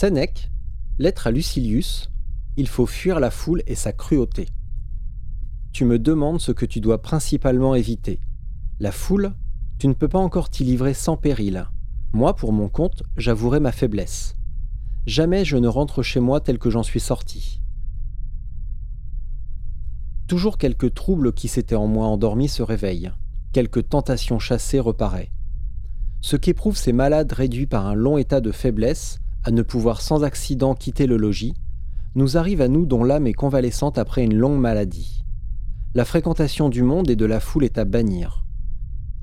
Sénèque, lettre à Lucilius, il faut fuir la foule et sa cruauté. Tu me demandes ce que tu dois principalement éviter. La foule, tu ne peux pas encore t'y livrer sans péril. Moi, pour mon compte, j'avouerai ma faiblesse. Jamais je ne rentre chez moi tel que j'en suis sorti. Toujours quelques troubles qui s'étaient en moi endormis se réveillent, quelques tentations chassées reparaît. Ce qu'éprouvent ces malades réduits par un long état de faiblesse, à ne pouvoir sans accident quitter le logis, nous arrive à nous dont l'âme est convalescente après une longue maladie. La fréquentation du monde et de la foule est à bannir.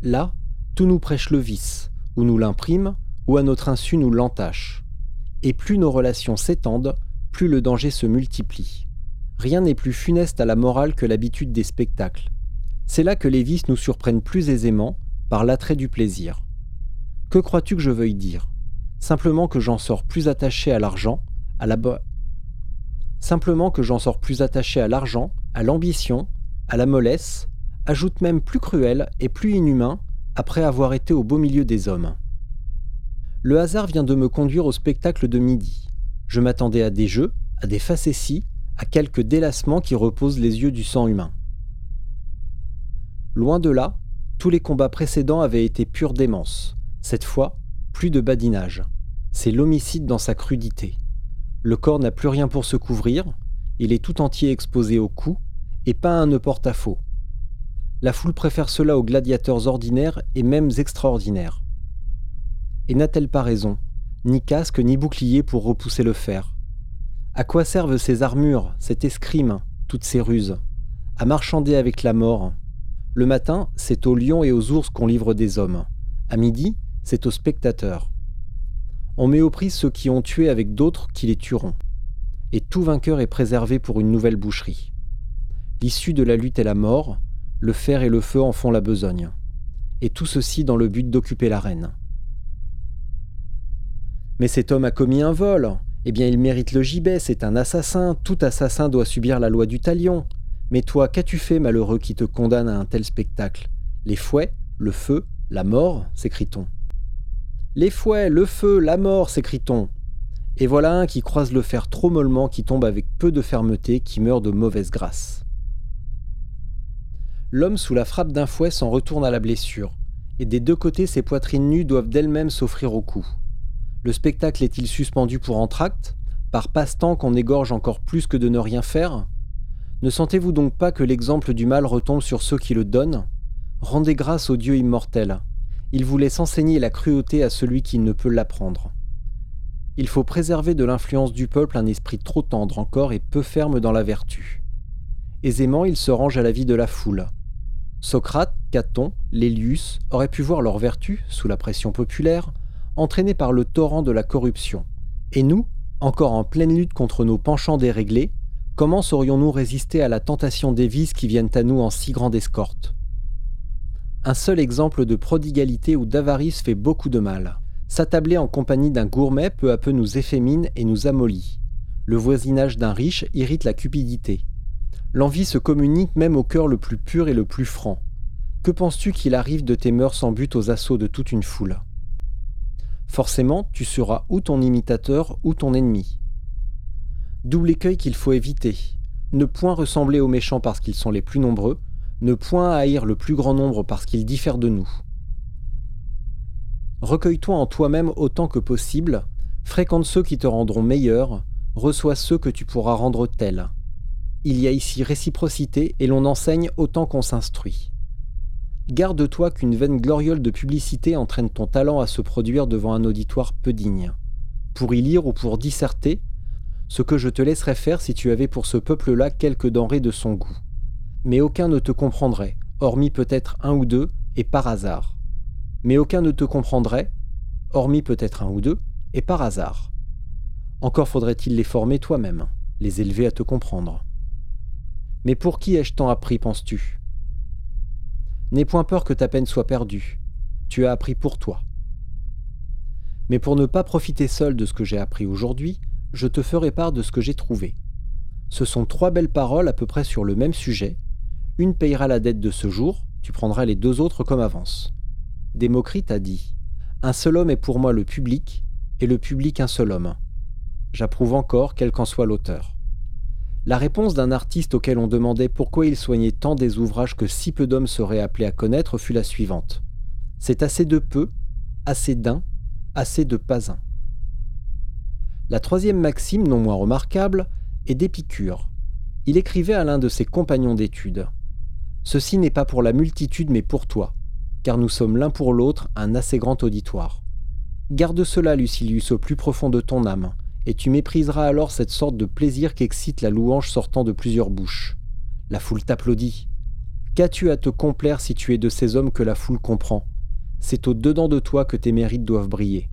Là, tout nous prêche le vice, ou nous l'imprime, ou à notre insu nous l'entache. Et plus nos relations s'étendent, plus le danger se multiplie. Rien n'est plus funeste à la morale que l'habitude des spectacles. C'est là que les vices nous surprennent plus aisément, par l'attrait du plaisir. Que crois-tu que je veuille dire? Simplement que j'en sors plus attaché à l'argent, à la Simplement que j'en sors plus attaché à l'argent, à l'ambition, à la mollesse, ajoute même plus cruel et plus inhumain après avoir été au beau milieu des hommes. Le hasard vient de me conduire au spectacle de midi. Je m'attendais à des jeux, à des facéties, à quelques délassements qui reposent les yeux du sang humain. Loin de là, tous les combats précédents avaient été pure démence. Cette fois, plus de badinage. C'est l'homicide dans sa crudité. Le corps n'a plus rien pour se couvrir, il est tout entier exposé au coup, et pas un ne porte-à-faux. La foule préfère cela aux gladiateurs ordinaires et même extraordinaires. Et n'a-t-elle pas raison Ni casque ni bouclier pour repousser le fer? À quoi servent ces armures, cet escrime, toutes ces ruses? À marchander avec la mort. Le matin, c'est aux lions et aux ours qu'on livre des hommes. À midi, c'est aux spectateurs. On met aux prises ceux qui ont tué avec d'autres qui les tueront. Et tout vainqueur est préservé pour une nouvelle boucherie. L'issue de la lutte est la mort, le fer et le feu en font la besogne. Et tout ceci dans le but d'occuper l'arène. Mais cet homme a commis un vol, eh bien il mérite le gibet, c'est un assassin, tout assassin doit subir la loi du talion. Mais toi, qu'as-tu fait, malheureux, qui te condamne à un tel spectacle? Les fouets, le feu, la mort s'écrie-t-on. Les fouets, le feu, la mort s'écrie-t-on. Et voilà un qui croise le fer trop mollement, qui tombe avec peu de fermeté, qui meurt de mauvaise grâce. L'homme sous la frappe d'un fouet s'en retourne à la blessure, et des deux côtés ses poitrines nues doivent d'elles-mêmes s'offrir au coup. Le spectacle est-il suspendu pour entracte Par passe-temps qu'on égorge encore plus que de ne rien faire? Ne sentez-vous donc pas que l'exemple du mal retombe sur ceux qui le donnent? Rendez grâce au Dieu immortel. Il vous laisse enseigner la cruauté à celui qui ne peut l'apprendre. Il faut préserver de l'influence du peuple un esprit trop tendre encore et peu ferme dans la vertu. Aisément, il se range à la vie de la foule. Socrate, Caton, Lélius auraient pu voir leur vertu, sous la pression populaire, entraînés par le torrent de la corruption. Et nous, encore en pleine lutte contre nos penchants déréglés, comment saurions-nous résister à la tentation des vices qui viennent à nous en si grande escorte? Un seul exemple de prodigalité ou d'avarice fait beaucoup de mal. S'attabler en compagnie d'un gourmet peu à peu nous effémine et nous amollit. Le voisinage d'un riche irrite la cupidité. L'envie se communique même au cœur le plus pur et le plus franc. Que penses-tu qu'il arrive de tes mœurs sans but aux assauts de toute une foule? Forcément tu seras ou ton imitateur ou ton ennemi. Double écueil qu'il faut éviter. Ne point ressembler aux méchants parce qu'ils sont les plus nombreux, ne point haïr le plus grand nombre parce qu'ils diffèrent de nous. Recueille-toi en toi-même autant que possible, fréquente ceux qui te rendront meilleur, reçois ceux que tu pourras rendre tels. Il y a ici réciprocité et l'on enseigne autant qu'on s'instruit. Garde-toi qu'une vaine gloriole de publicité entraîne ton talent à se produire devant un auditoire peu digne. Pour y lire ou pour disserter, ce que je te laisserais faire si tu avais pour ce peuple-là quelques denrées de son goût. Mais aucun ne te comprendrait, hormis peut-être un ou deux, et par hasard. Mais aucun ne te comprendrait, hormis peut-être un ou deux, et par hasard. Encore faudrait-il les former toi-même, les élever à te comprendre. Mais pour qui ai-je tant appris, penses-tu? N'aie point peur que ta peine soit perdue. Tu as appris pour toi. Mais pour ne pas profiter seul de ce que j'ai appris aujourd'hui, je te ferai part de ce que j'ai trouvé. Ce sont trois belles paroles à peu près sur le même sujet. Une payera la dette de ce jour, tu prendras les deux autres comme avance. Démocrite a dit Un seul homme est pour moi le public, et le public un seul homme. j'approuve encore, quel qu'en soit l'auteur. La réponse d'un artiste auquel on demandait pourquoi il soignait tant des ouvrages que si peu d'hommes seraient appelés à connaître fut la suivante. C'est assez de peu, assez d'un, assez de pas un. La troisième maxime, non moins remarquable, est d'Épicure. Il écrivait à l'un de ses compagnons d'études. Ceci n'est pas pour la multitude mais pour toi, car nous sommes l'un pour l'autre un assez grand auditoire. Garde cela, Lucilius, au plus profond de ton âme, et tu mépriseras alors cette sorte de plaisir qu'excite la louange sortant de plusieurs bouches. La foule t'applaudit. Qu'as-tu à te complaire si tu es de ces hommes que la foule comprend? C'est au dedans de toi que tes mérites doivent briller.